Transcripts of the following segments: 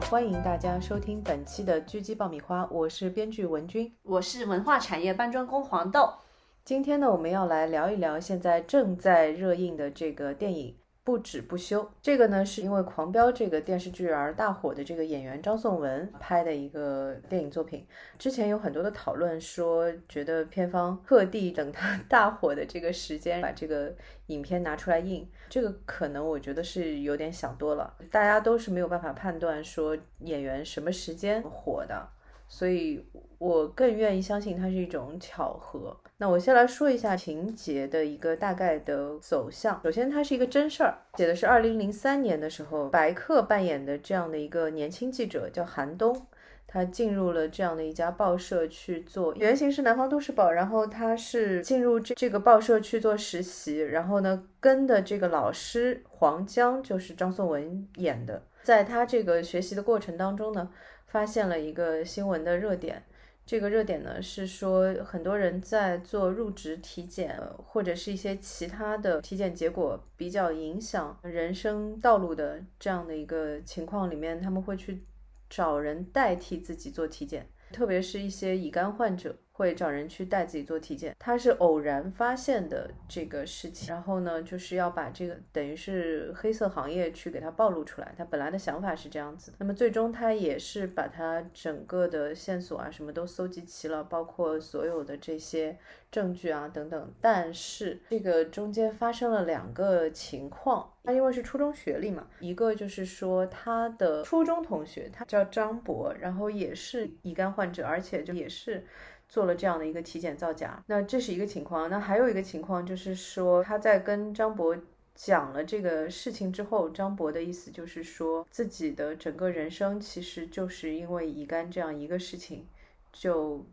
欢迎大家收听本期的狙击爆米花，我是编剧文君，我是文化产业搬砖工黄豆。今天呢，我们要来聊一聊现在正在热映的这个电影。不止不休，这个呢是因为《狂飙》这个电视剧而大火的这个演员张颂文拍的一个电影作品。之前有很多的讨论说，觉得片方特地等他 大火的这个时间把这个影片拿出来映，这个可能我觉得是有点想多了。大家都是没有办法判断说演员什么时间火的，所以我更愿意相信它是一种巧合。那我先来说一下情节的一个大概的走向。首先，它是一个真事儿，写的是二零零三年的时候，白客扮演的这样的一个年轻记者叫韩东，他进入了这样的一家报社去做，原型是南方都市报，然后他是进入这这个报社去做实习，然后呢，跟的这个老师黄江就是张颂文演的，在他这个学习的过程当中呢，发现了一个新闻的热点。这个热点呢是说，很多人在做入职体检或者是一些其他的体检结果比较影响人生道路的这样的一个情况里面，他们会去找人代替自己做体检，特别是一些乙肝患者。会找人去带自己做体检，他是偶然发现的这个事情，然后呢，就是要把这个等于是黑色行业去给他暴露出来。他本来的想法是这样子，那么最终他也是把他整个的线索啊什么都搜集齐了，包括所有的这些证据啊等等。但是这个中间发生了两个情况，他因为是初中学历嘛，一个就是说他的初中同学，他叫张博，然后也是乙肝患者，而且就也是。做了这样的一个体检造假，那这是一个情况。那还有一个情况就是说，他在跟张博讲了这个事情之后，张博的意思就是说自己的整个人生其实就是因为乙肝这样一个事情，就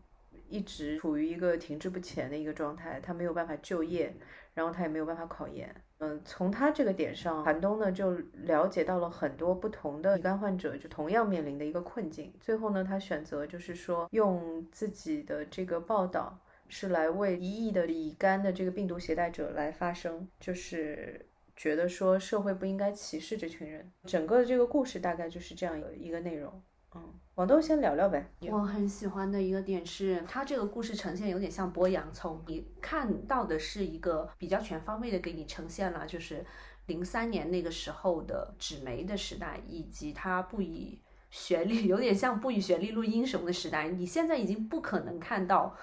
一直处于一个停滞不前的一个状态，他没有办法就业，然后他也没有办法考研。嗯，从他这个点上，韩东呢就了解到了很多不同的乙肝患者就同样面临的一个困境。最后呢，他选择就是说用自己的这个报道是来为一亿的乙肝的这个病毒携带者来发声，就是觉得说社会不应该歧视这群人。整个的这个故事大概就是这样一个一个内容。嗯。王豆先聊聊呗。我很喜欢的一个点是，它这个故事呈现有点像剥洋葱，你看到的是一个比较全方位的给你呈现了，就是零三年那个时候的纸媒的时代，以及它不以学历，有点像不以学历论英雄的时代。你现在已经不可能看到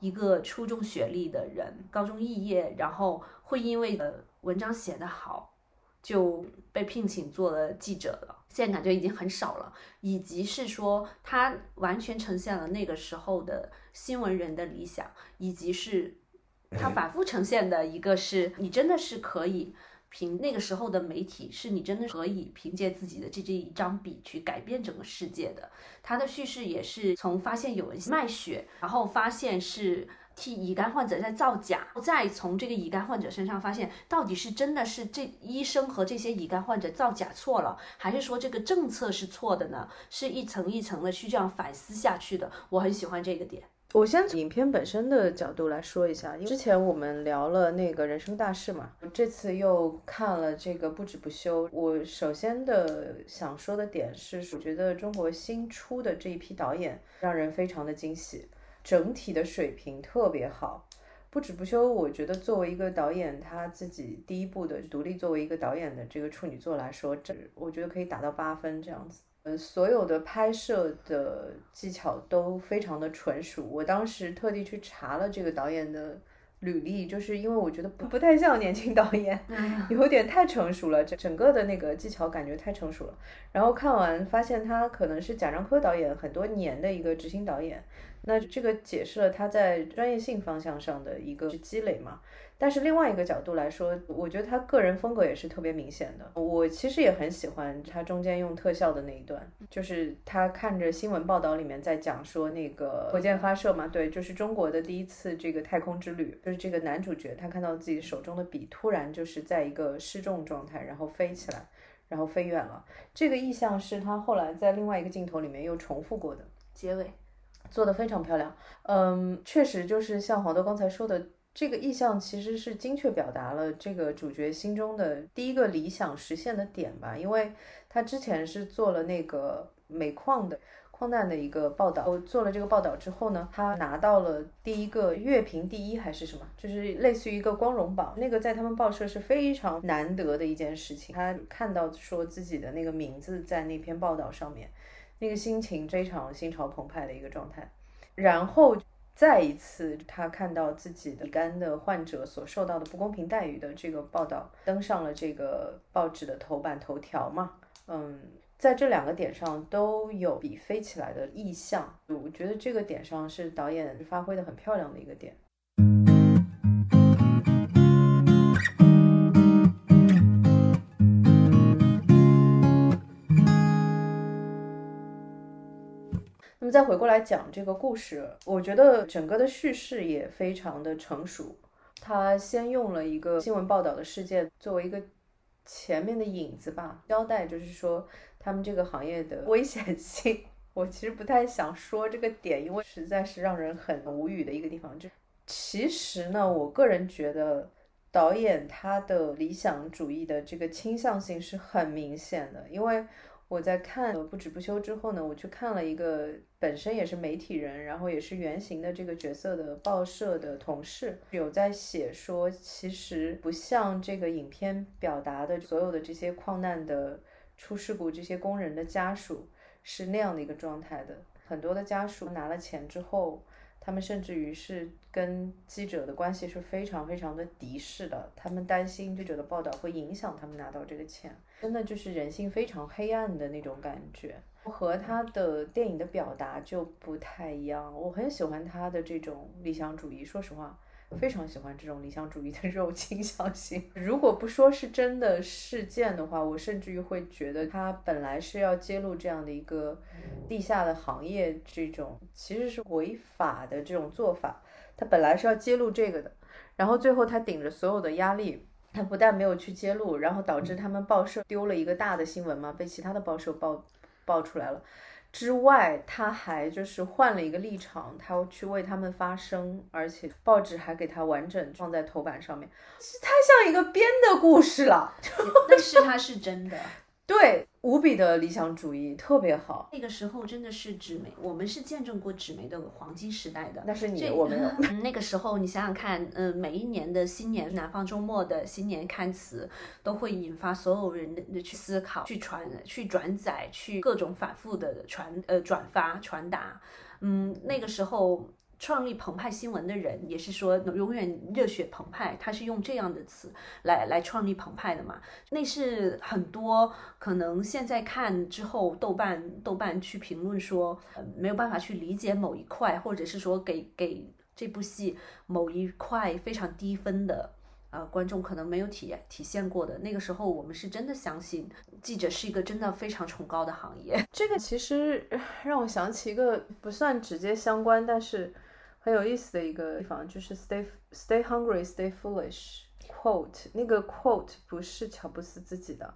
一个初中学历的人，高中肄业，然后会因为呃文章写得好。就被聘请做了记者了，现在感觉已经很少了。以及是说，他完全呈现了那个时候的新闻人的理想，以及是 他反复呈现的一个是你真的是可以凭那个时候的媒体，是你真的可以凭借自己的这这一张笔去改变整个世界的。他的叙事也是从发现有人卖血，然后发现是。替乙肝患者在造假，再从这个乙肝患者身上发现，到底是真的是这医生和这些乙肝患者造假错了，还是说这个政策是错的呢？是一层一层的去这样反思下去的。我很喜欢这个点。我先从影片本身的角度来说一下，因为之前我们聊了那个人生大事嘛，这次又看了这个不止不休。我首先的想说的点是，我觉得中国新出的这一批导演让人非常的惊喜。整体的水平特别好，不止不休。我觉得作为一个导演，他自己第一部的独立作为一个导演的这个处女作来说，这我觉得可以打到八分这样子。呃，所有的拍摄的技巧都非常的纯熟。我当时特地去查了这个导演的履历，就是因为我觉得不不太像年轻导演 有点太成熟了，整整个的那个技巧感觉太成熟了。然后看完发现他可能是贾樟柯导演很多年的一个执行导演。那这个解释了他在专业性方向上的一个积累嘛？但是另外一个角度来说，我觉得他个人风格也是特别明显的。我其实也很喜欢他中间用特效的那一段，就是他看着新闻报道里面在讲说那个火箭发射嘛，对，就是中国的第一次这个太空之旅，就是这个男主角他看到自己手中的笔突然就是在一个失重状态，然后飞起来，然后飞远了。这个意象是他后来在另外一个镜头里面又重复过的结尾。做的非常漂亮，嗯，确实就是像黄豆刚才说的，这个意象其实是精确表达了这个主角心中的第一个理想实现的点吧，因为他之前是做了那个煤矿的。矿难的一个报道，我做了这个报道之后呢，他拿到了第一个乐评第一还是什么，就是类似于一个光荣榜，那个在他们报社是非常难得的一件事情。他看到说自己的那个名字在那篇报道上面，那个心情非常心潮澎湃的一个状态。然后再一次，他看到自己的肝的患者所受到的不公平待遇的这个报道登上了这个报纸的头版头条嘛，嗯。在这两个点上都有笔飞起来的意向，我觉得这个点上是导演发挥的很漂亮的一个点。再回过来讲这个故事，我觉得整个的叙事也非常的成熟。他先用了一个新闻报道的事件作为一个前面的影子吧，交代就是说。他们这个行业的危险性，我其实不太想说这个点，因为实在是让人很无语的一个地方。就其实呢，我个人觉得导演他的理想主义的这个倾向性是很明显的，因为我在看《不止不休》之后呢，我去看了一个本身也是媒体人，然后也是原型的这个角色的报社的同事，有在写说，其实不像这个影片表达的所有的这些矿难的。出事故这些工人的家属是那样的一个状态的，很多的家属拿了钱之后，他们甚至于是跟记者的关系是非常非常的敌视的，他们担心记者的报道会影响他们拿到这个钱，真的就是人性非常黑暗的那种感觉，和他的电影的表达就不太一样。我很喜欢他的这种理想主义，说实话。非常喜欢这种理想主义的这种倾向性。如果不说是真的事件的话，我甚至于会觉得他本来是要揭露这样的一个地下的行业，这种其实是违法的这种做法。他本来是要揭露这个的，然后最后他顶着所有的压力，他不但没有去揭露，然后导致他们报社丢了一个大的新闻嘛，被其他的报社爆爆出来了。之外，他还就是换了一个立场，他去为他们发声，而且报纸还给他完整放在头版上面，太像一个编的故事了。但是他是真的。对，无比的理想主义，特别好。那个时候真的是纸媒，我们是见证过纸媒的黄金时代的。那是你，我没有。那个时候，你想想看，嗯，每一年的新年南方周末的新年刊词，都会引发所有人的去思考、去传、去转载、去各种反复的传呃转发传达。嗯，那个时候。创立澎湃新闻的人也是说永远热血澎湃，他是用这样的词来来创立澎湃的嘛？那是很多可能现在看之后，豆瓣豆瓣去评论说没有办法去理解某一块，或者是说给给这部戏某一块非常低分的呃观众可能没有体验体现过的。那个时候我们是真的相信记者是一个真的非常崇高的行业。这个其实让我想起一个不算直接相关，但是。很有意思的一个地方就是 stay stay hungry stay foolish quote 那个 quote 不是乔布斯自己的，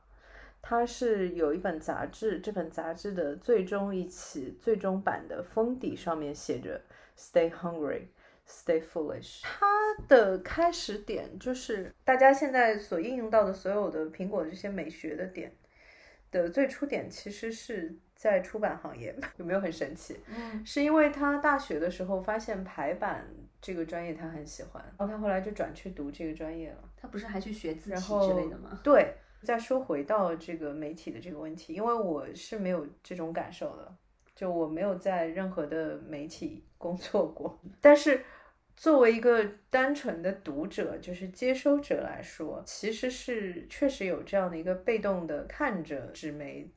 它是有一本杂志，这本杂志的最终一期最终版的封底上面写着 stay hungry stay foolish。它的开始点就是大家现在所应用到的所有的苹果这些美学的点的最初点其实是。在出版行业 有没有很神奇？嗯，是因为他大学的时候发现排版这个专业他很喜欢，然后他后来就转去读这个专业了。他不是还去学字体之类的吗？对。再说回到这个媒体的这个问题，因为我是没有这种感受的，就我没有在任何的媒体工作过。但是作为一个单纯的读者，就是接收者来说，其实是确实有这样的一个被动的看着纸媒。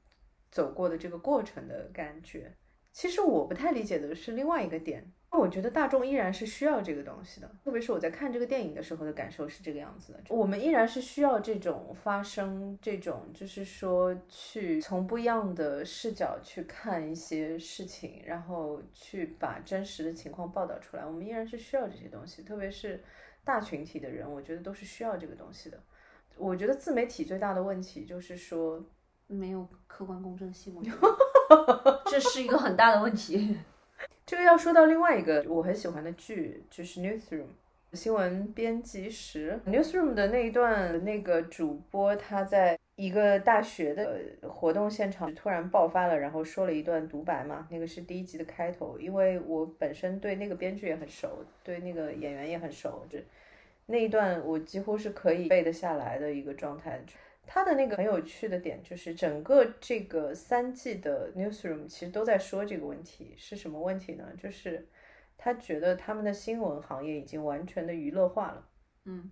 走过的这个过程的感觉，其实我不太理解的是另外一个点，我觉得大众依然是需要这个东西的，特别是我在看这个电影的时候的感受是这个样子的，我们依然是需要这种发生，这种就是说去从不一样的视角去看一些事情，然后去把真实的情况报道出来，我们依然是需要这些东西，特别是大群体的人，我觉得都是需要这个东西的。我觉得自媒体最大的问题就是说。没有客观公正性，我觉得这是一个很大的问题。这个要说到另外一个我很喜欢的剧，就是《Newsroom》，新闻编辑室 newsroom 的那一段，那个主播他在一个大学的活动现场突然爆发了，然后说了一段独白嘛，那个是第一集的开头。因为我本身对那个编剧也很熟，对那个演员也很熟，这那一段我几乎是可以背得下来的一个状态。他的那个很有趣的点就是，整个这个三季的 newsroom 其实都在说这个问题，是什么问题呢？就是他觉得他们的新闻行业已经完全的娱乐化了。嗯，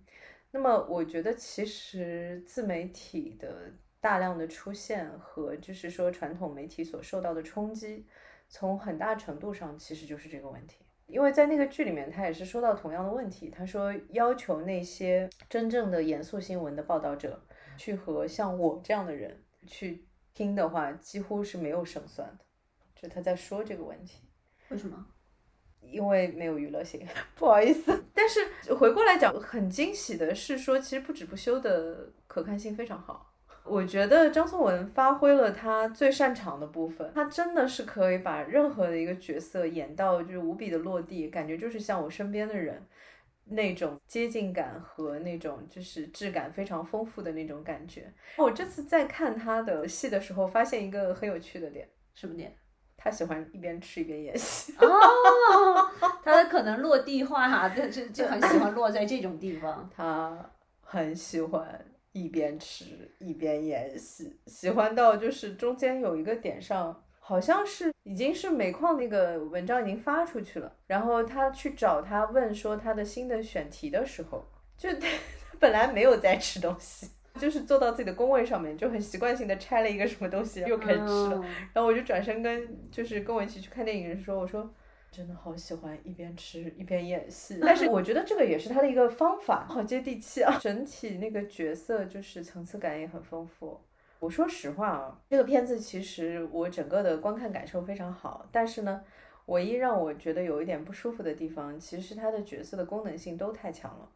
那么我觉得其实自媒体的大量的出现和就是说传统媒体所受到的冲击，从很大程度上其实就是这个问题。因为在那个剧里面，他也是说到同样的问题，他说要求那些真正的严肃新闻的报道者。去和像我这样的人去听的话，几乎是没有胜算的。就他在说这个问题，为什么？因为没有娱乐性，不好意思。但是回过来讲，很惊喜的是说，其实不止不休的可看性非常好。我觉得张颂文发挥了他最擅长的部分，他真的是可以把任何的一个角色演到就是无比的落地，感觉就是像我身边的人。那种接近感和那种就是质感非常丰富的那种感觉。我这次在看他的戏的时候，发现一个很有趣的点，什么点？他喜欢一边吃一边演戏。哦，他可能落地化哈，就就就很喜欢落在这种地方。他很喜欢一边吃一边演戏，喜欢到就是中间有一个点上。好像是已经是煤矿那个文章已经发出去了，然后他去找他问说他的新的选题的时候，就 他本来没有在吃东西，就是坐到自己的工位上面，就很习惯性的拆了一个什么东西又开始吃了，然后我就转身跟就是跟我一起去看电影人说，我说真的好喜欢一边吃一边演戏，但是我觉得这个也是他的一个方法，好接地气啊，整体那个角色就是层次感也很丰富。我说实话啊，这个片子其实我整个的观看感受非常好，但是呢，唯一让我觉得有一点不舒服的地方，其实它的角色的功能性都太强了，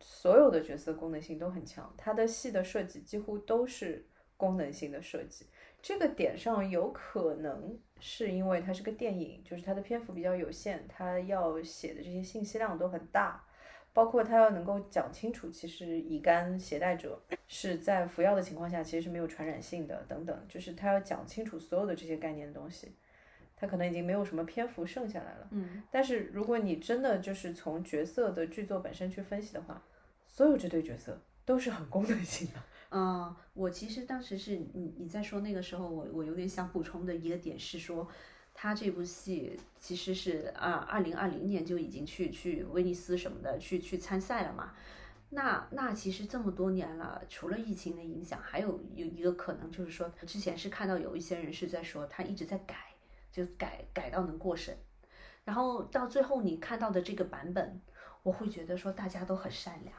所有的角色功能性都很强，它的戏的设计几乎都是功能性的设计。这个点上有可能是因为它是个电影，就是它的篇幅比较有限，它要写的这些信息量都很大。包括他要能够讲清楚，其实乙肝携带者是在服药的情况下其实是没有传染性的，等等，就是他要讲清楚所有的这些概念的东西，他可能已经没有什么篇幅剩下来了。嗯，但是如果你真的就是从角色的剧作本身去分析的话，所有这对角色都是很功能性的。嗯，我其实当时是你你在说那个时候，我我有点想补充的一个点是说。他这部戏其实是啊，二零二零年就已经去去威尼斯什么的去去参赛了嘛。那那其实这么多年了，除了疫情的影响，还有有一个可能就是说，之前是看到有一些人是在说他一直在改，就改改到能过审。然后到最后你看到的这个版本，我会觉得说大家都很善良，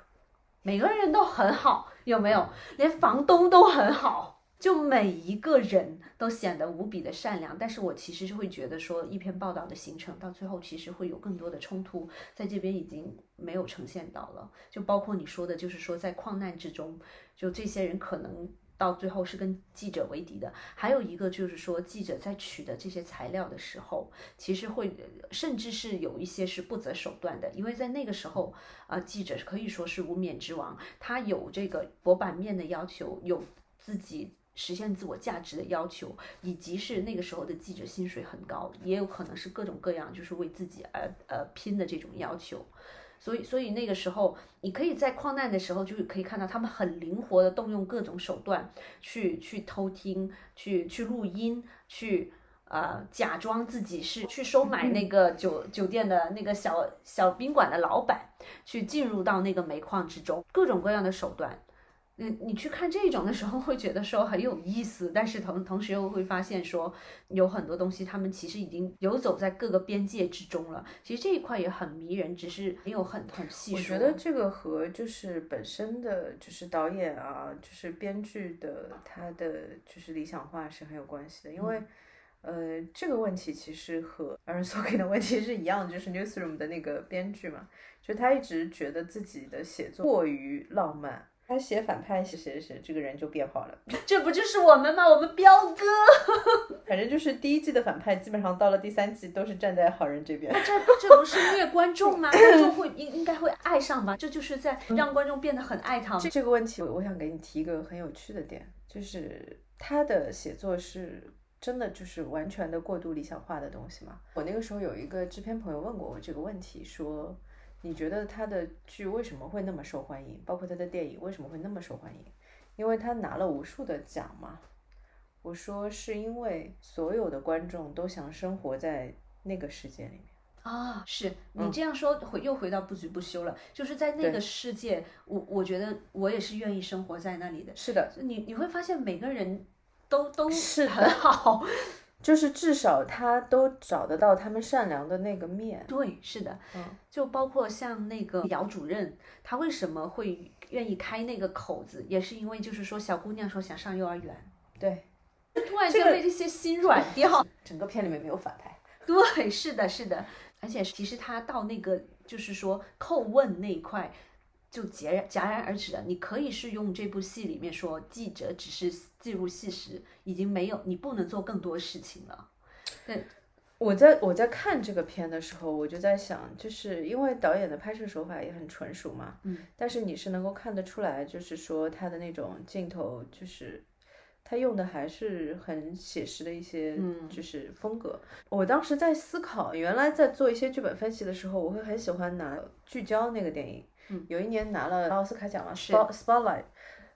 每个人都很好，有没有？连房东都很好。就每一个人都显得无比的善良，但是我其实是会觉得说，一篇报道的形成到最后其实会有更多的冲突，在这边已经没有呈现到了。就包括你说的，就是说在矿难之中，就这些人可能到最后是跟记者为敌的。还有一个就是说，记者在取得这些材料的时候，其实会甚至是有一些是不择手段的，因为在那个时候啊，记者可以说是无冕之王，他有这个博版面的要求，有自己。实现自我价值的要求，以及是那个时候的记者薪水很高，也有可能是各种各样，就是为自己而呃拼的这种要求。所以，所以那个时候，你可以在矿难的时候，就可以看到他们很灵活的动用各种手段去去偷听、去去录音、去呃假装自己是去收买那个酒酒店的那个小小宾馆的老板，去进入到那个煤矿之中，各种各样的手段。你你去看这种的时候，会觉得说很有意思，但是同同时又会发现说有很多东西，他们其实已经游走在各个边界之中了。其实这一块也很迷人，只是没有很很细说。我觉得这个和就是本身的就是导演啊，就是编剧的他的就是理想化是很有关系的。因为呃这个问题其实和 Aaron Sorkin 的问题是一样的，就是 Newsroom 的那个编剧嘛，就他一直觉得自己的写作过于浪漫。他写反派写写写，这个人就变好了。这不就是我们吗？我们彪哥。反正就是第一季的反派，基本上到了第三季都是站在好人这边。这这不是虐观众吗？观众会应应该会爱上吧？这就是在让观众变得很爱他。这这个问题，我我想给你提一个很有趣的点，就是他的写作是真的就是完全的过度理想化的东西吗？我那个时候有一个制片朋友问过我这个问题，说你觉得他的剧为什么会那么受欢迎？包括他的电影为什么会那么受欢迎？因为他拿了无数的奖嘛。我说是因为所有的观众都想生活在那个世界里面啊，是你这样说回又回到不局不休了，就是在那个世界，我我觉得我也是愿意生活在那里的。是的，你你会发现每个人都都是很好，就是至少他都找得到他们善良的那个面。对，是的，嗯，就包括像那个姚主任，他为什么会愿意开那个口子，也是因为就是说小姑娘说想上幼儿园，对。突然间被这些心软掉，整个片里面没有反派。对，是的，是的，而且其实他到那个就是说叩问那一块，就截然戛然而止了。你可以是用这部戏里面说记者只是记录事实，已经没有你不能做更多事情了。对，我在我在看这个片的时候，我就在想，就是因为导演的拍摄手法也很纯熟嘛，嗯，但是你是能够看得出来，就是说他的那种镜头就是。他用的还是很写实的一些，就是风格。我当时在思考，原来在做一些剧本分析的时候，我会很喜欢拿聚焦那个电影。有一年拿了奥斯卡奖了，Spotlight。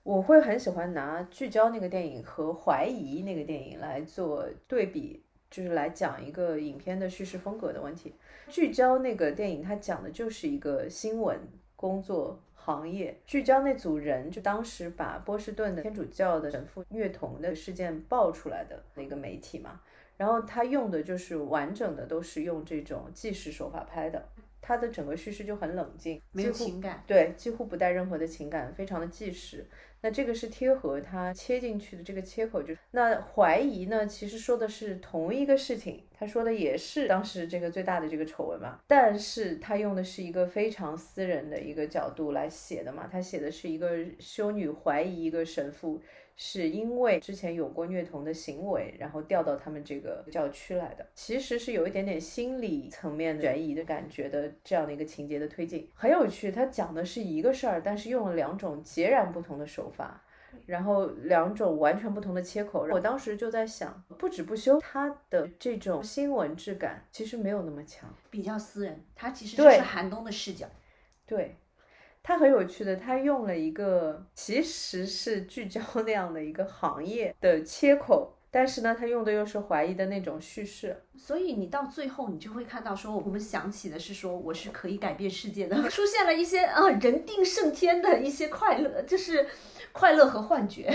我会很喜欢拿聚焦那个电影和怀疑那个电影来做对比，就是来讲一个影片的叙事风格的问题。聚焦那个电影，它讲的就是一个新闻工作。行业聚焦那组人，就当时把波士顿的天主教的神父虐童的事件爆出来的那个媒体嘛，然后他用的就是完整的，都是用这种纪实手法拍的。它的整个叙事就很冷静，没有情感，对，几乎不带任何的情感，非常的纪实。那这个是贴合它切进去的这个切口，就那怀疑呢，其实说的是同一个事情，他说的也是当时这个最大的这个丑闻嘛，但是他用的是一个非常私人的一个角度来写的嘛，他写的是一个修女怀疑一个神父。是因为之前有过虐童的行为，然后调到他们这个教区来的，其实是有一点点心理层面悬疑的感觉的这样的一个情节的推进，很有趣。它讲的是一个事儿，但是用了两种截然不同的手法，然后两种完全不同的切口。我当时就在想，不止不休，他的这种新闻质感其实没有那么强，比较私人，他其实就是寒冬的视角，对。他很有趣的，他用了一个其实是聚焦那样的一个行业的切口，但是呢，他用的又是怀疑的那种叙事，所以你到最后你就会看到说，我们想起的是说我是可以改变世界的，出现了一些啊人定胜天的一些快乐，就是快乐和幻觉。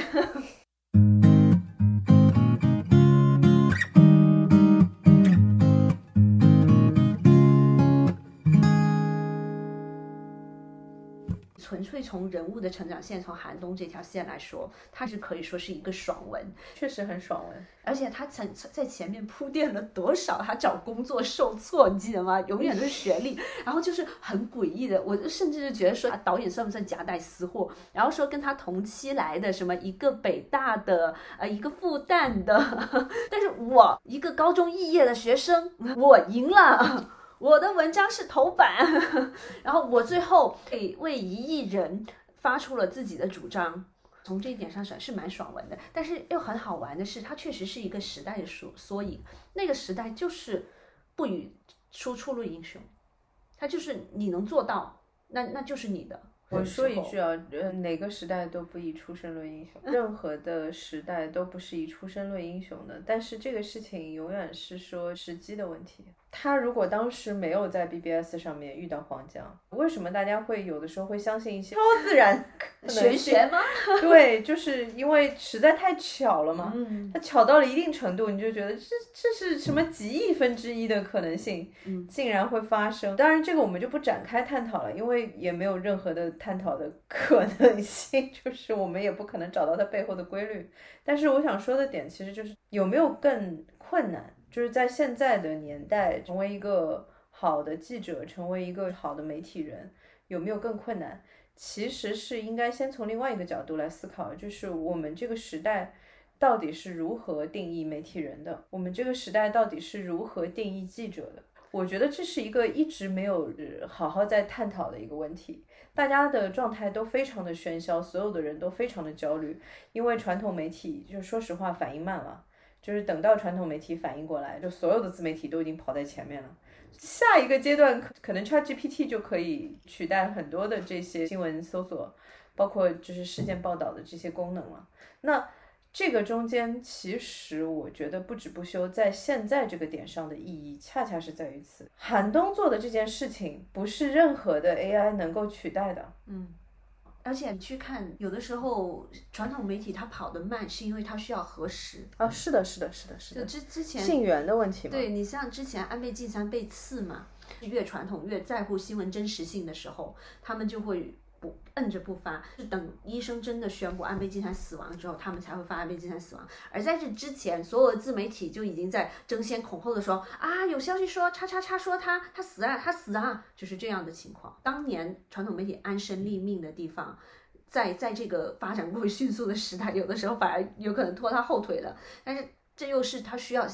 纯粹从人物的成长线，从寒冬这条线来说，它是可以说是一个爽文，确实很爽文。而且他曾在前面铺垫了多少他找工作受挫，你记得吗？永远都是学历，然后就是很诡异的。我甚至是觉得说，导演算不算夹带私货？然后说跟他同期来的什么一个北大的，呃，一个复旦的，但是我一个高中肄业的学生，我赢了。我的文章是头版，然后我最后给为一亿人发出了自己的主张，从这一点上是是蛮爽文的。但是又很好玩的是，它确实是一个时代的缩缩影。那个时代就是不与出出论英雄，他就是你能做到，那那就是你的。我说一句啊，呃，哪个时代都不以出身论英雄，任何的时代都不是以出身论英雄的。但是这个事情永远是说时机的问题。他如果当时没有在 BBS 上面遇到黄江，为什么大家会有的时候会相信一些超自然玄学吗？对，就是因为实在太巧了嘛。嗯，它巧到了一定程度，你就觉得这这是什么几亿分之一的可能性，竟然会发生。当然，这个我们就不展开探讨了，因为也没有任何的探讨的可能性，就是我们也不可能找到它背后的规律。但是我想说的点，其实就是有没有更困难。就是在现在的年代，成为一个好的记者，成为一个好的媒体人，有没有更困难？其实是应该先从另外一个角度来思考，就是我们这个时代到底是如何定义媒体人的？我们这个时代到底是如何定义记者的？我觉得这是一个一直没有好好在探讨的一个问题。大家的状态都非常的喧嚣，所有的人都非常的焦虑，因为传统媒体就说实话反应慢了，就是等到传统媒体反应过来，就所有的自媒体都已经跑在前面了。下一个阶段可可能 ChatGPT 就可以取代很多的这些新闻搜索，包括就是事件报道的这些功能了。那这个中间，其实我觉得不止不休，在现在这个点上的意义，恰恰是在于此。寒冬做的这件事情，不是任何的 AI 能够取代的。嗯，而且你去看，有的时候传统媒体它跑得慢，是因为它需要核实。啊，是的，是的，是的，是的。就之之前信源的问题嘛。对你像之前安倍晋三被刺嘛，越传统越在乎新闻真实性的时候，他们就会。不摁着不发，是等医生真的宣布安倍晋三死亡之后，他们才会发安倍晋三死亡。而在这之前，所有的自媒体就已经在争先恐后的说啊，有消息说叉叉叉说他他死啊，他死啊，就是这样的情况。当年传统媒体安身立命的地方，在在这个发展过迅速的时代，有的时候反而有可能拖他后腿了。但是这又是他需要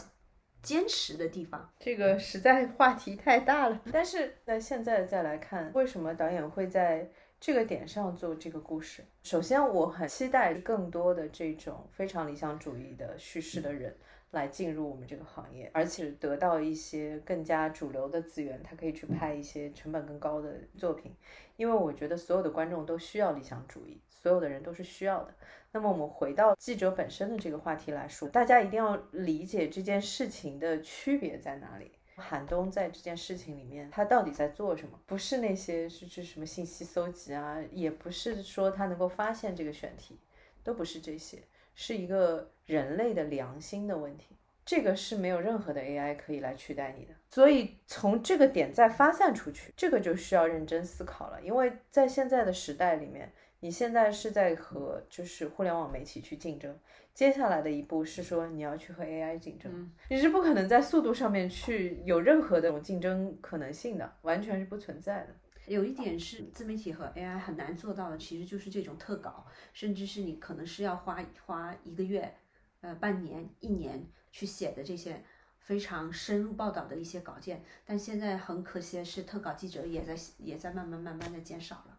坚持的地方。这个实在话题太大了。但是在现在再来看，为什么导演会在？这个点上做这个故事，首先我很期待更多的这种非常理想主义的叙事的人来进入我们这个行业，而且得到一些更加主流的资源，他可以去拍一些成本更高的作品。因为我觉得所有的观众都需要理想主义，所有的人都是需要的。那么我们回到记者本身的这个话题来说，大家一定要理解这件事情的区别在哪里。韩东在这件事情里面，他到底在做什么？不是那些是是什么信息搜集啊，也不是说他能够发现这个选题，都不是这些，是一个人类的良心的问题。这个是没有任何的 AI 可以来取代你的。所以从这个点再发散出去，这个就需要认真思考了。因为在现在的时代里面，你现在是在和就是互联网媒体去竞争。接下来的一步是说，你要去和 AI 竞争，你是不可能在速度上面去有任何的这种竞争可能性的，完全是不存在的。有一点是自媒体和 AI 很难做到的，其实就是这种特稿，甚至是你可能是要花花一个月、呃半年、一年去写的这些非常深入报道的一些稿件。但现在很可惜的是，特稿记者也在也在慢慢慢慢的减少了，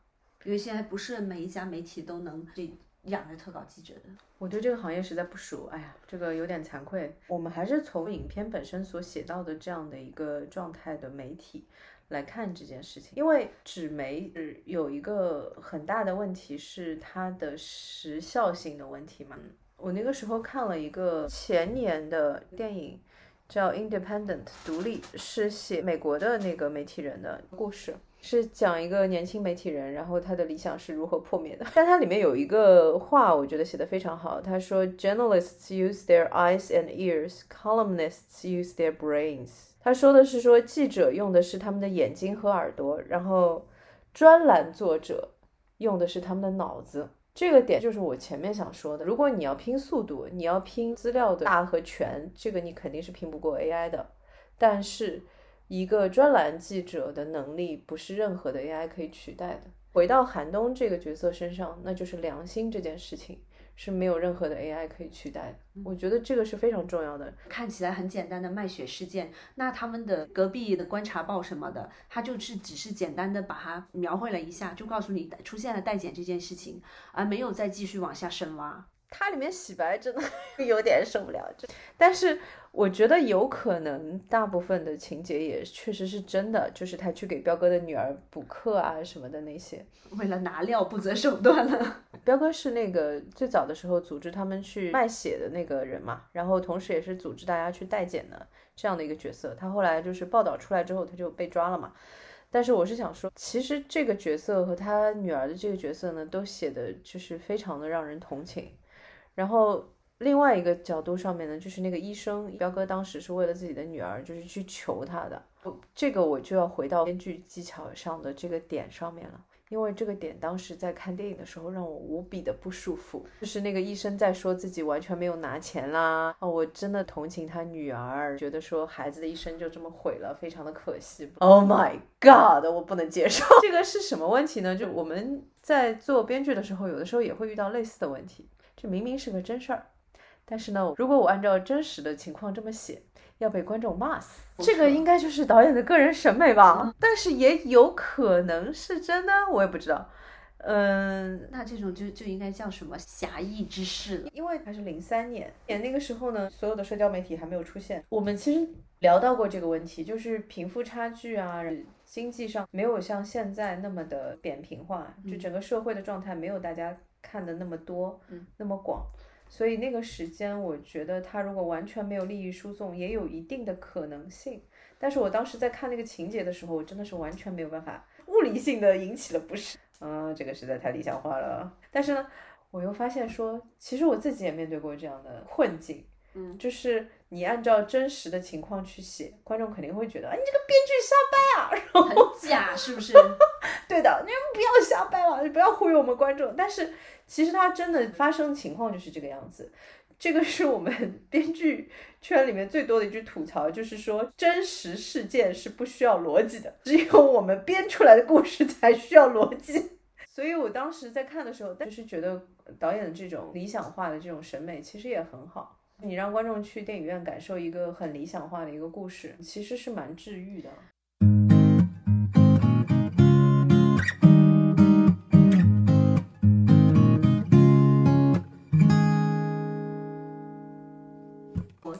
因为现在不是每一家媒体都能这。养着特稿记者的，我对这个行业实在不熟，哎呀，这个有点惭愧。我们还是从影片本身所写到的这样的一个状态的媒体来看这件事情，因为纸媒有一个很大的问题是它的时效性的问题嘛。我那个时候看了一个前年的电影，叫《Independent》独立，是写美国的那个媒体人的故事。是讲一个年轻媒体人，然后他的理想是如何破灭的。但它里面有一个话，我觉得写的非常好。他说：“Journalists use their eyes and ears, columnists use their brains。”他说的是说记者用的是他们的眼睛和耳朵，然后专栏作者用的是他们的脑子。这个点就是我前面想说的。如果你要拼速度，你要拼资料的大和全，这个你肯定是拼不过 AI 的。但是一个专栏记者的能力不是任何的 AI 可以取代的。回到寒冬这个角色身上，那就是良心这件事情是没有任何的 AI 可以取代的。我觉得这个是非常重要的。看起来很简单的卖血事件，那他们的隔壁的观察报什么的，他就是只是简单的把它描绘了一下，就告诉你出现了代检这件事情，而没有再继续往下深挖。它里面洗白真的 有点受不了，这但是我觉得有可能大部分的情节也确实是真的，就是他去给彪哥的女儿补课啊什么的那些，为了拿料不择手段了。彪哥是那个最早的时候组织他们去卖血的那个人嘛，然后同时也是组织大家去代检的这样的一个角色。他后来就是报道出来之后他就被抓了嘛。但是我是想说，其实这个角色和他女儿的这个角色呢，都写的就是非常的让人同情。然后另外一个角度上面呢，就是那个医生彪哥当时是为了自己的女儿，就是去求他的。这个我就要回到编剧技巧上的这个点上面了，因为这个点当时在看电影的时候让我无比的不舒服。就是那个医生在说自己完全没有拿钱啦，啊，我真的同情他女儿，觉得说孩子的一生就这么毁了，非常的可惜。Oh my god，我不能接受。这个是什么问题呢？就我们在做编剧的时候，有的时候也会遇到类似的问题。这明明是个真事儿，但是呢，如果我按照真实的情况这么写，要被观众骂死。这个应该就是导演的个人审美吧，但是也有可能是真的，我也不知道。嗯，那这种就就应该叫什么侠义之士了。因为还是零三年，那个时候呢，所有的社交媒体还没有出现。我们其实聊到过这个问题，就是贫富差距啊，经济上没有像现在那么的扁平化，就整个社会的状态没有大家看的那么多，那么广。所以那个时间，我觉得他如果完全没有利益输送，也有一定的可能性。但是我当时在看那个情节的时候，我真的是完全没有办法物理性的引起了不适。嗯，这个实在太理想化了。但是呢，我又发现说，其实我自己也面对过这样的困境。嗯，就是你按照真实的情况去写，观众肯定会觉得，哎，你这个编剧瞎掰啊，然后很假，是不是？对的，你们不要瞎掰了，你不要忽悠我们观众。但是其实它真的发生情况就是这个样子。这个是我们 编剧圈里面最多的一句吐槽，就是说真实事件是不需要逻辑的，只有我们编出来的故事才需要逻辑。所以我当时在看的时候，就是觉得导演的这种理想化的这种审美其实也很好。你让观众去电影院感受一个很理想化的一个故事，其实是蛮治愈的。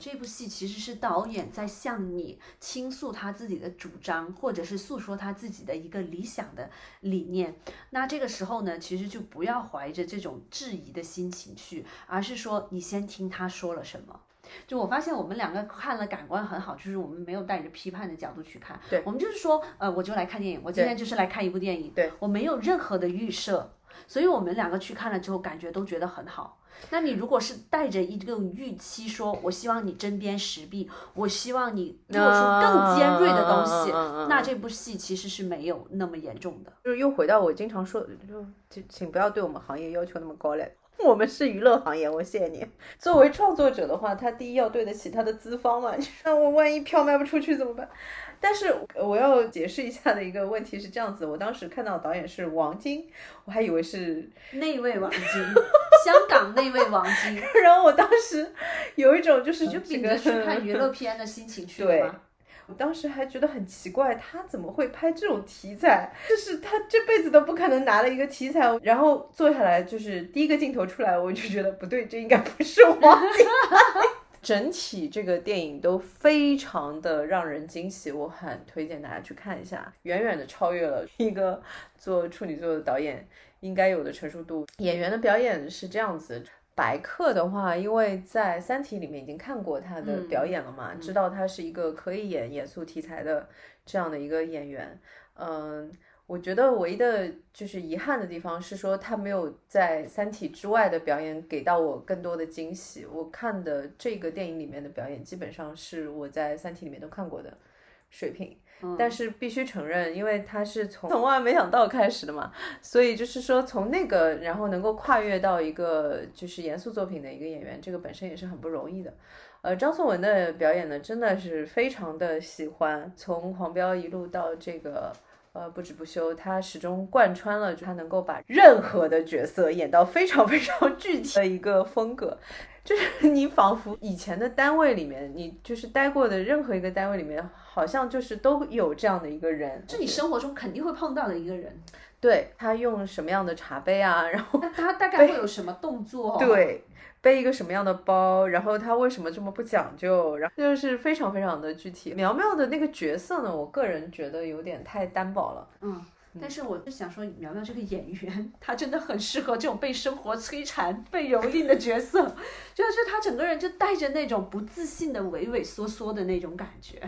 这部戏其实是导演在向你倾诉他自己的主张，或者是诉说他自己的一个理想的理念。那这个时候呢，其实就不要怀着这种质疑的心情去，而是说你先听他说了什么。就我发现我们两个看了感官很好，就是我们没有带着批判的角度去看，对我们就是说，呃，我就来看电影，我今天就是来看一部电影，对我没有任何的预设，所以我们两个去看了之后，感觉都觉得很好。那你如果是带着一种预期，说我希望你针砭时弊，我希望你做出更尖锐的东西，那这部戏其实是没有那么严重的。就是又回到我经常说的，就请请不要对我们行业要求那么高嘞。我们是娱乐行业，我谢谢你。作为创作者的话，他第一要对得起他的资方嘛。你说我万一票卖不出去怎么办？但是我要解释一下的一个问题是这样子，我当时看到导演是王晶，我还以为是那位王晶，香港那位王晶。然后我当时有一种就是就秉着去看娱乐片的心情去对。我当时还觉得很奇怪，他怎么会拍这种题材？就是他这辈子都不可能拿了一个题材，然后坐下来就是第一个镜头出来，我就觉得不对，这应该不是王晶。整体这个电影都非常的让人惊喜，我很推荐大家去看一下，远远的超越了一个做处女座的导演应该有的成熟度。演员的表演是这样子。白客的话，因为在《三体》里面已经看过他的表演了嘛，知道他是一个可以演严肃题材的这样的一个演员。嗯，我觉得唯一的就是遗憾的地方是说他没有在《三体》之外的表演给到我更多的惊喜。我看的这个电影里面的表演基本上是我在《三体》里面都看过的水平。但是必须承认，因为他是从 从万万没想到开始的嘛，所以就是说从那个然后能够跨越到一个就是严肃作品的一个演员，这个本身也是很不容易的。呃，张颂文的表演呢，真的是非常的喜欢，从黄标一路到这个呃不止不休，他始终贯穿了他能够把任何的角色演到非常 非常具体的一个风格。就是你仿佛以前的单位里面，你就是待过的任何一个单位里面，好像就是都有这样的一个人，是你生活中肯定会碰到的一个人。对他用什么样的茶杯啊，然后他大概会有什么动作？对，背一个什么样的包，然后他为什么这么不讲究？然后就是非常非常的具体。苗苗的那个角色呢，我个人觉得有点太单薄了。嗯。但是我是想说，苗苗这个演员，她真的很适合这种被生活摧残、被蹂躏的角色，就是她整个人就带着那种不自信的畏畏缩缩的那种感觉。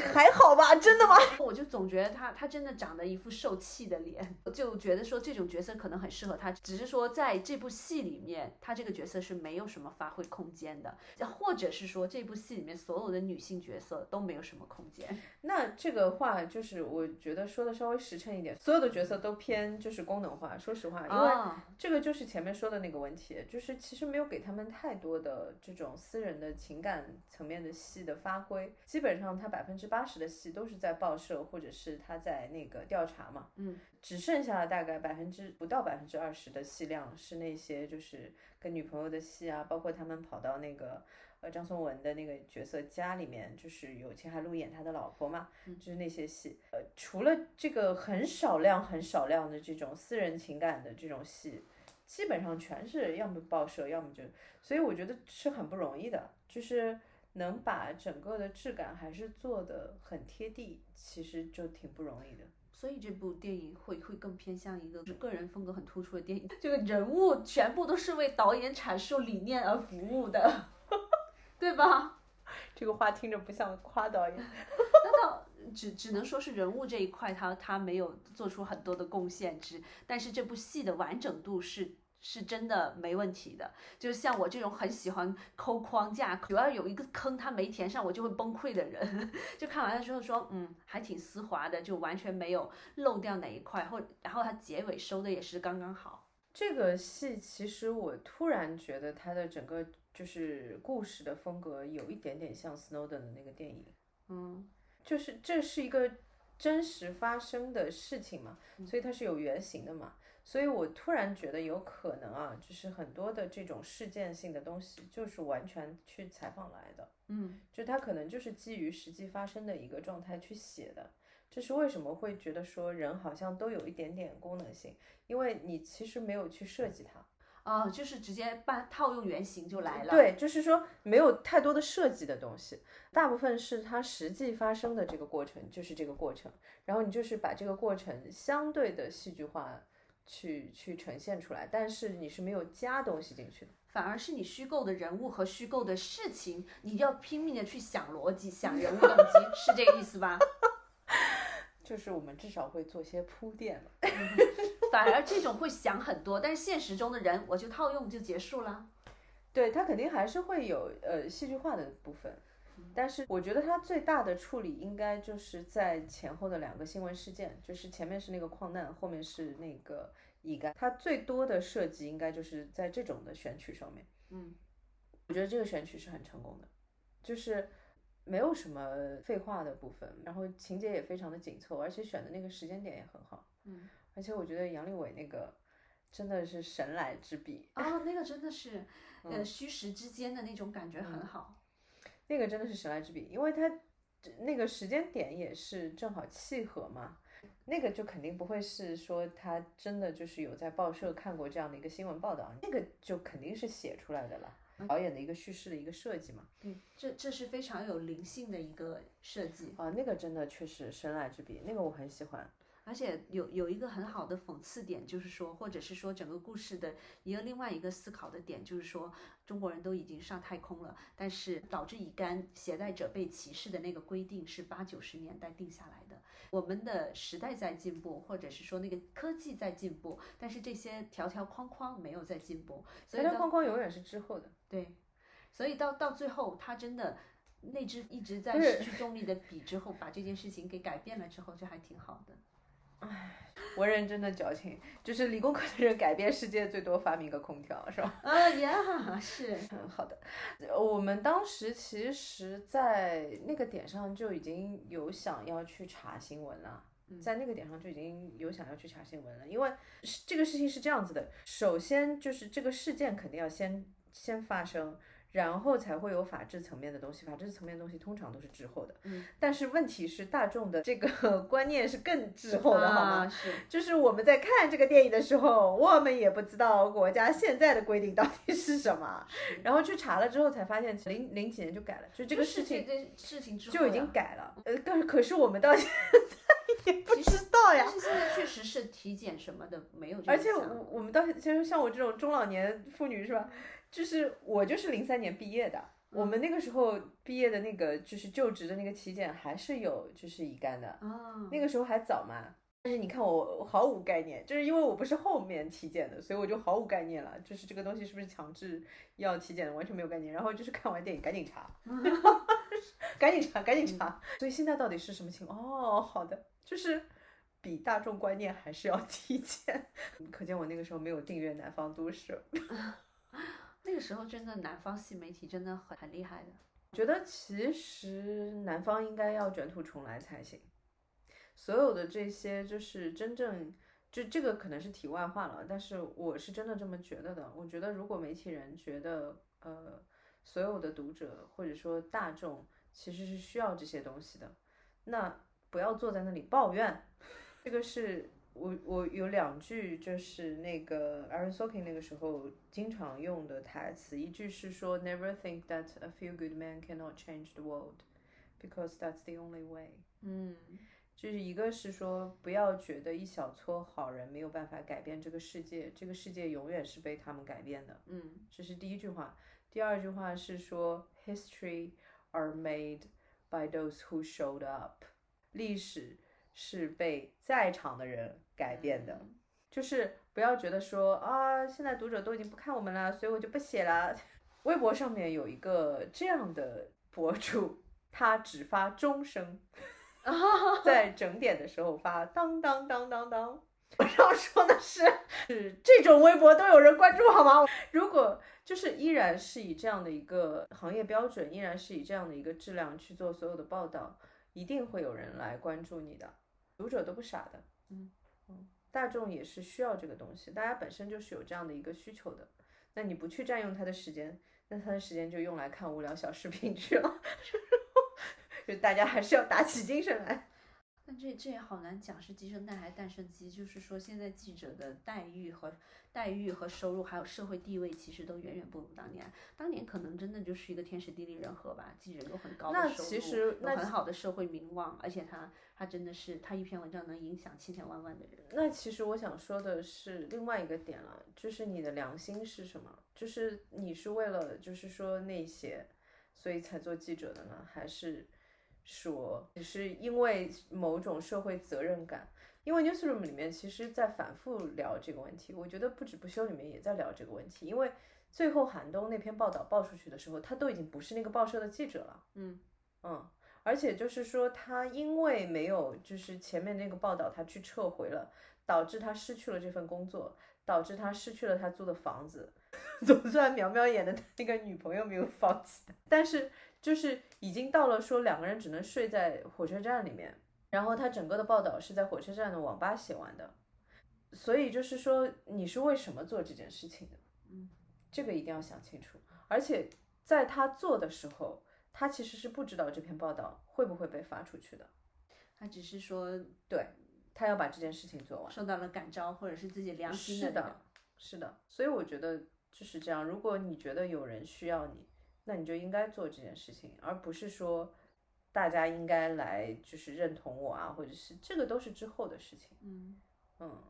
这还好吧？真的吗？我就总觉得他，他真的长得一副受气的脸，就觉得说这种角色可能很适合他，只是说在这部戏里面，他这个角色是没有什么发挥空间的，或者是说这部戏里面所有的女性角色都没有什么空间。那这个话就是我觉得说的稍微实诚一点，所有的角色都偏就是功能化。说实话，因为这个就是前面说的那个问题，就是其实没有给他们太多的这种私人的情感层面的戏的发挥，基本上他百分之。八十的戏都是在报社或者是他在那个调查嘛，嗯，只剩下了大概百分之不到百分之二十的戏量是那些就是跟女朋友的戏啊，包括他们跑到那个呃张颂文的那个角色家里面，就是有秦海璐演他的老婆嘛，就是那些戏，呃，除了这个很少量很少量的这种私人情感的这种戏。基本上全是要么报社，要么就，所以我觉得是很不容易的，就是能把整个的质感还是做的很贴地，其实就挺不容易的。所以这部电影会会更偏向一个个人风格很突出的电影，这个人物全部都是为导演阐述理念而服务的，对吧？这个话听着不像夸导演，那倒只只能说是人物这一块，他他没有做出很多的贡献，只，但是这部戏的完整度是。是真的没问题的，就是像我这种很喜欢抠框架，主要有一个坑他没填上，我就会崩溃的人，就看完了之后说，嗯，还挺丝滑的，就完全没有漏掉哪一块，或然后他结尾收的也是刚刚好。这个戏其实我突然觉得它的整个就是故事的风格有一点点像 Snowden 的那个电影，嗯，就是这是一个真实发生的事情嘛，所以它是有原型的嘛。所以我突然觉得有可能啊，就是很多的这种事件性的东西，就是完全去采访来的，嗯，就他可能就是基于实际发生的一个状态去写的。这是为什么会觉得说人好像都有一点点功能性，因为你其实没有去设计它，啊，就是直接把套用原型就来了。对，就是说没有太多的设计的东西，大部分是它实际发生的这个过程，就是这个过程，然后你就是把这个过程相对的戏剧化。去去呈现出来，但是你是没有加东西进去的，反而是你虚构的人物和虚构的事情，你要拼命的去想逻辑、想人物动机，是这个意思吧？就是我们至少会做些铺垫了，反而这种会想很多，但是现实中的人我就套用就结束了。对他肯定还是会有呃戏剧化的部分。但是我觉得它最大的处理应该就是在前后的两个新闻事件，就是前面是那个矿难，后面是那个乙肝，它最多的设计应该就是在这种的选取上面。嗯，我觉得这个选取是很成功的，就是没有什么废话的部分，然后情节也非常的紧凑，而且选的那个时间点也很好。嗯，而且我觉得杨利伟那个真的是神来之笔啊，那个真的是呃虚实之间的那种感觉很好。那个真的是神来之笔，因为他那个时间点也是正好契合嘛。那个就肯定不会是说他真的就是有在报社看过这样的一个新闻报道，那个就肯定是写出来的了，导演的一个叙事的一个设计嘛。对，这这是非常有灵性的一个设计啊，那个真的确实神来之笔，那个我很喜欢。而且有有一个很好的讽刺点，就是说，或者是说整个故事的一个另外一个思考的点，就是说，中国人都已经上太空了，但是导致乙肝携带者被歧视的那个规定是八九十年代定下来的。我们的时代在进步，或者是说那个科技在进步，但是这些条条框框没有在进步。条条框框永远是滞后的。对，所以到到最后，他真的那只一直在失去动力的笔之后，把这件事情给改变了之后，就还挺好的。唉，文人真的矫情，就是理工科的人改变世界最多，发明个空调，是吧？啊呀，是，嗯，好的。我们当时其实，在那个点上就已经有想要去查新闻了，在那个点上就已经有想要去查新闻了，因为这个事情是这样子的，首先就是这个事件肯定要先先发生。然后才会有法治层面的东西，法治层面的东西通常都是滞后的。嗯，但是问题是大众的这个 观念是更滞后的，好吗？是，就是我们在看这个电影的时候，我们也不知道国家现在的规定到底是什么，然后去查了之后才发现，零零几年就改了，就这个事情，事情就已经改了。呃，可可是我们到现在也不知道呀。但是现在确实是体检什么的没有，而且我我们到现在像我这种中老年妇女是吧？就是我就是零三年毕业的，我们那个时候毕业的那个就是就职的那个体检还是有就是乙肝的啊，那个时候还早嘛。但是你看我毫无概念，就是因为我不是后面体检的，所以我就毫无概念了，就是这个东西是不是强制要体检的，完全没有概念。然后就是看完电影赶紧查，赶紧查，赶紧查。所以现在到底是什么情况？哦，好的，就是比大众观念还是要 体检。可见我那个时候没有订阅南方都市。那个时候真的南方系媒体真的很很厉害的，觉得其实南方应该要卷土重来才行。所有的这些就是真正，就这个可能是题外话了，但是我是真的这么觉得的。我觉得如果媒体人觉得，呃，所有的读者或者说大众其实是需要这些东西的，那不要坐在那里抱怨。这个是我我有两句就是那个 Aaron Sorkin 那个时候经常用的台词，一句是说 Never think that a few good men cannot change the world because that's the only way。嗯。就是一个是说，不要觉得一小撮好人没有办法改变这个世界，这个世界永远是被他们改变的。嗯，这是第一句话。第二句话是说，History are made by those who showed up。历史是被在场的人改变的。就是不要觉得说啊，现在读者都已经不看我们了，所以我就不写了。微博上面有一个这样的博主，他只发钟声。在整点的时候发当当当当当，我要说的是，是这种微博都有人关注好吗？如果就是依然是以这样的一个行业标准，依然是以这样的一个质量去做所有的报道，一定会有人来关注你的。读者都不傻的，嗯嗯，大众也是需要这个东西，大家本身就是有这样的一个需求的。那你不去占用他的时间，那他的时间就用来看无聊小视频去了。就大家还是要打起精神来。但这这也好难讲，是鸡生蛋还是蛋生鸡？就是说，现在记者的待遇和待遇和收入，还有社会地位，其实都远远不如当年。当年可能真的就是一个天时地利人和吧，记者有很高的收入，有很好的社会名望，而且他他真的是他一篇文章能影响千千万万的人。那其实我想说的是另外一个点了，就是你的良心是什么？就是你是为了就是说那些，所以才做记者的呢，还是？说只是因为某种社会责任感，因为 newsroom 里面其实在反复聊这个问题，我觉得不止不休里面也在聊这个问题，因为最后寒冬那篇报道报出去的时候，他都已经不是那个报社的记者了，嗯。嗯，而且就是说他因为没有就是前面那个报道他去撤回了，导致他失去了这份工作，导致他失去了他租的房子，总算苗苗演的那个女朋友没有放弃，但是。就是已经到了说两个人只能睡在火车站里面，然后他整个的报道是在火车站的网吧写完的，所以就是说你是为什么做这件事情的？嗯，这个一定要想清楚。而且在他做的时候，他其实是不知道这篇报道会不会被发出去的，他只是说对他要把这件事情做完，受到了感召或者是自己良心是的，是的。所以我觉得就是这样。如果你觉得有人需要你。那你就应该做这件事情，而不是说大家应该来就是认同我啊，或者是这个都是之后的事情。嗯嗯。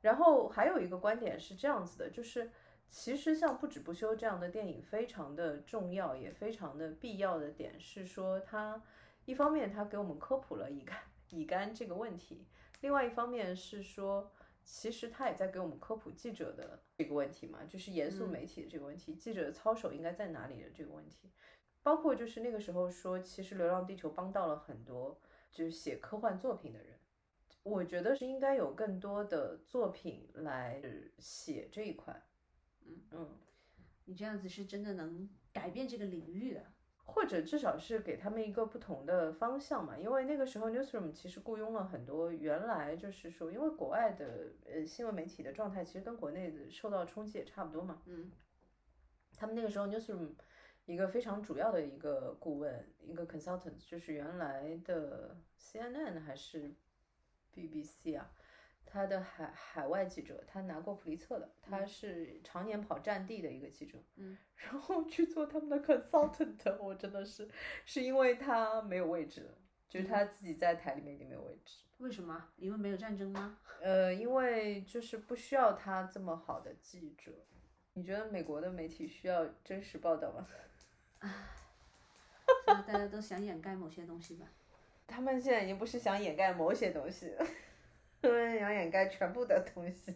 然后还有一个观点是这样子的，就是其实像不止不休这样的电影非常的重要，也非常的必要的点是说，它一方面它给我们科普了乙肝乙肝这个问题，另外一方面是说。其实他也在给我们科普记者的这个问题嘛，就是严肃媒体的这个问题，记者的操守应该在哪里的这个问题，包括就是那个时候说，其实《流浪地球》帮到了很多就是写科幻作品的人，我觉得是应该有更多的作品来写这一块。嗯嗯，你这样子是真的能改变这个领域的。或者至少是给他们一个不同的方向嘛，因为那个时候 newsroom 其实雇佣了很多原来就是说，因为国外的呃新闻媒体的状态其实跟国内的受到冲击也差不多嘛。嗯，他们那个时候 newsroom 一个非常主要的一个顾问，一个 consultant 就是原来的 CNN 还是 BBC 啊。他的海海外记者，他拿过普利策的，他是常年跑战地的一个记者，嗯，然后去做他们的 consultant，我真的是是因为他没有位置，就是他自己在台里面已经没有位置。为什么？因为没有战争吗？呃，因为就是不需要他这么好的记者。你觉得美国的媒体需要真实报道吗？唉，大家都想掩盖某些东西吧。他们现在已经不是想掩盖某些东西。对，要掩盖全部的东西。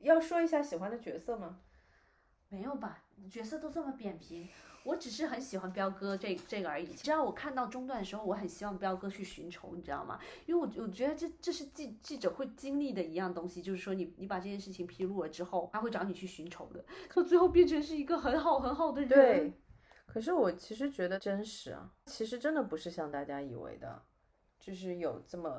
要说一下喜欢的角色吗？没有吧？角色都这么扁平，我只是很喜欢彪哥这这个而已。只要我看到中段的时候，我很希望彪哥去寻仇，你知道吗？因为我我觉得这这是记记者会经历的一样东西，就是说你你把这件事情披露了之后，他会找你去寻仇的，可最后变成是一个很好很好的人。对，可是我其实觉得真实啊，其实真的不是像大家以为的，就是有这么。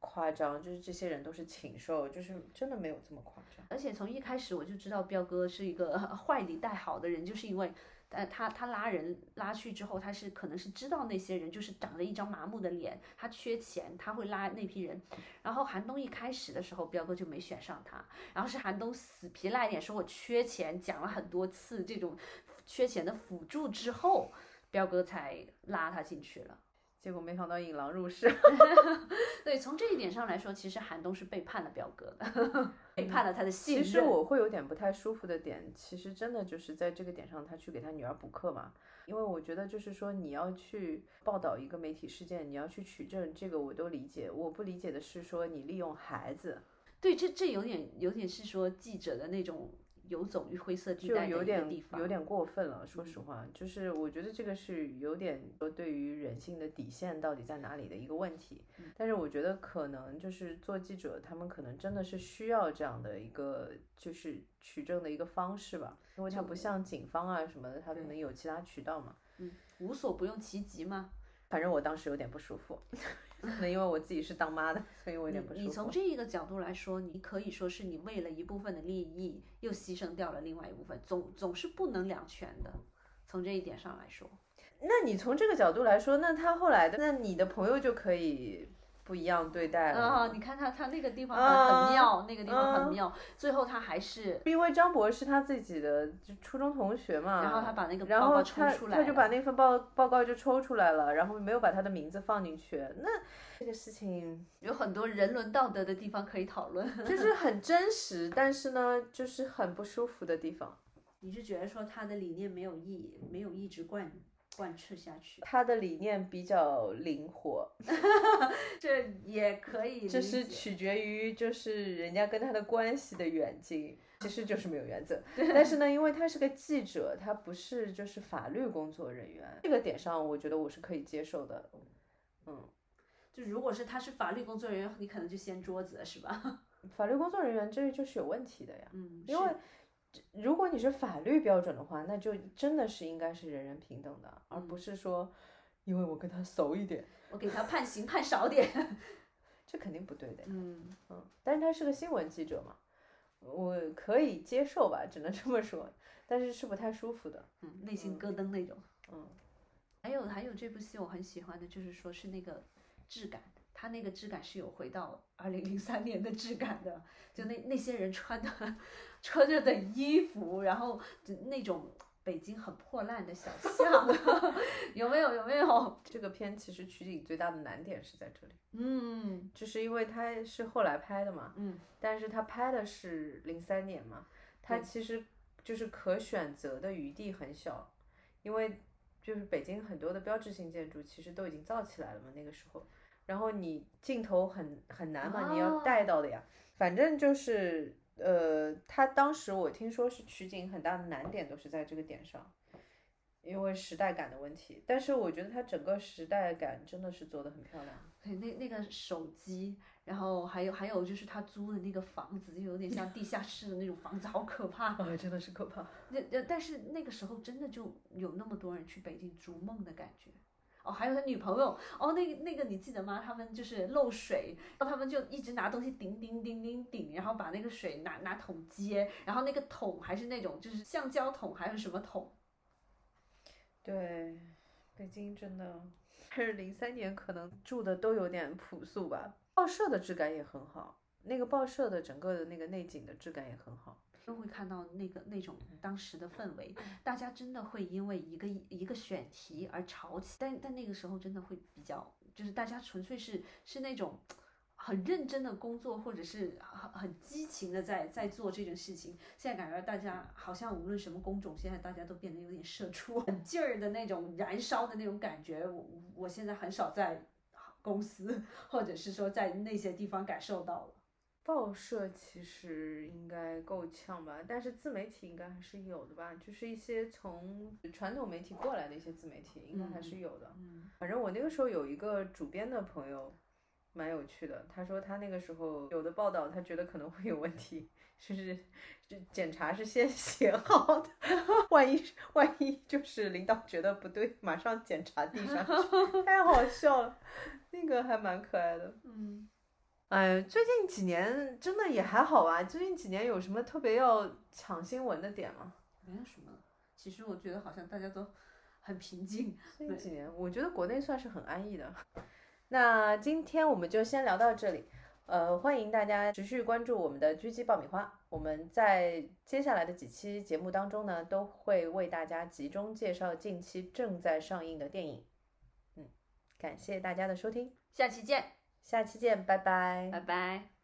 夸张，就是这些人都是禽兽，就是真的没有这么夸张。而且从一开始我就知道彪哥是一个 坏里带好的人，就是因为，呃，他他拉人拉去之后，他是可能是知道那些人就是长着一张麻木的脸，他缺钱，他会拉那批人。然后韩东一开始的时候，彪哥就没选上他，然后是韩东死皮赖脸说我缺钱，讲了很多次这种缺钱的辅助之后，彪哥才拉他进去了。结果没想到引狼入室，对，从这一点上来说，其实韩东是背叛了表哥的，背叛了他的信任。其实我会有点不太舒服的点，其实真的就是在这个点上，他去给他女儿补课嘛。因为我觉得就是说，你要去报道一个媒体事件，你要去取证，这个我都理解。我不理解的是说你利用孩子，对，这这有点有点是说记者的那种。游走于灰色地带有点有点过分了。说实话，就是我觉得这个是有点说对于人性的底线到底在哪里的一个问题。但是我觉得可能就是做记者，他们可能真的是需要这样的一个就是取证的一个方式吧，因为他不像警方啊什么的，他可能有其他渠道嘛。嗯，无所不用其极嘛。反正我当时有点不舒服，可能因为我自己是当妈的，所以我有点不舒服。你从这一个角度来说，你可以说是你为了一部分的利益，又牺牲掉了另外一部分，总总是不能两全的。从这一点上来说，那你从这个角度来说，那他后来的，那你的朋友就可以。不一样对待了啊！你看他，他那个地方很妙，那个地方很妙。最后他还是因为张博是他自己的初中同学嘛，然后他把那个报告抽出来，他就把那份报报告就抽出来了，然后没有把他的名字放进去。那这个事情有很多人伦道德的地方可以讨论，就是很真实，但是呢，就是很不舒服的地方。你是觉得说他的理念没有意义没有一直贯？贯彻下去，他的理念比较灵活，这也可以，这是取决于就是人家跟他的关系的远近，其实就是没有原则。但是呢，因为他是个记者，他不是就是法律工作人员，这个点上我觉得我是可以接受的。嗯，就如果是他是法律工作人员，你可能就掀桌子是吧？法律工作人员这个就是有问题的呀，嗯，因为。如果你是法律标准的话，那就真的是应该是人人平等的，而不是说，因为我跟他熟一点，我给他判刑判少点，这肯定不对的。嗯嗯，但是他是个新闻记者嘛，我可以接受吧，只能这么说，但是是不太舒服的，嗯，内心咯噔那种。嗯，还有还有这部戏我很喜欢的就是说是那个质感。它那个质感是有回到二零零三年的质感的，就那那些人穿的穿着的衣服，然后那种北京很破烂的小巷，有没有？有没有？这个片其实取景最大的难点是在这里，嗯，就是因为它是后来拍的嘛，嗯，但是他拍的是零三年嘛，他其实就是可选择的余地很小，因为就是北京很多的标志性建筑其实都已经造起来了嘛，那个时候。然后你镜头很很难嘛，你要带到的呀。反正就是，呃，他当时我听说是取景很大的难点都是在这个点上，因为时代感的问题。但是我觉得他整个时代感真的是做的很漂亮。对，那那个手机，然后还有还有就是他租的那个房子，就有点像地下室的那种房子，好可怕。啊，真的是可怕。那那但是那个时候真的就有那么多人去北京逐梦的感觉。哦，还有他女朋友哦，那个那个你记得吗？他们就是漏水，然后他们就一直拿东西顶顶顶顶顶，然后把那个水拿拿桶接，然后那个桶还是那种就是橡胶桶还是什么桶？对，北京真的，还是零三年可能住的都有点朴素吧。报社的质感也很好，那个报社的整个的那个内景的质感也很好。都会看到那个那种当时的氛围，大家真的会因为一个一个选题而吵起，但但那个时候真的会比较，就是大家纯粹是是那种很认真的工作，或者是很很激情的在在做这件事情。现在感觉大家好像无论什么工种，现在大家都变得有点社畜，很劲儿的那种燃烧的那种感觉。我我现在很少在公司或者是说在那些地方感受到了。报社其实应该够呛吧，但是自媒体应该还是有的吧，就是一些从传统媒体过来的一些自媒体应该还是有的。嗯反正我那个时候有一个主编的朋友，蛮有趣的。他说他那个时候有的报道，他觉得可能会有问题，就是就检查是先写好的，万一万一就是领导觉得不对，马上检查递上去，太好笑了，那个还蛮可爱的。嗯，哎，最近几年真的也还好啊。最近几年有什么特别要抢新闻的点吗？没有什么。其实我觉得好像大家都 很平静。最近几年，我觉得国内算是很安逸的。那今天我们就先聊到这里，呃，欢迎大家持续关注我们的狙击爆米花。我们在接下来的几期节目当中呢，都会为大家集中介绍近期正在上映的电影。嗯，感谢大家的收听，下期见，下期见，拜拜。拜拜。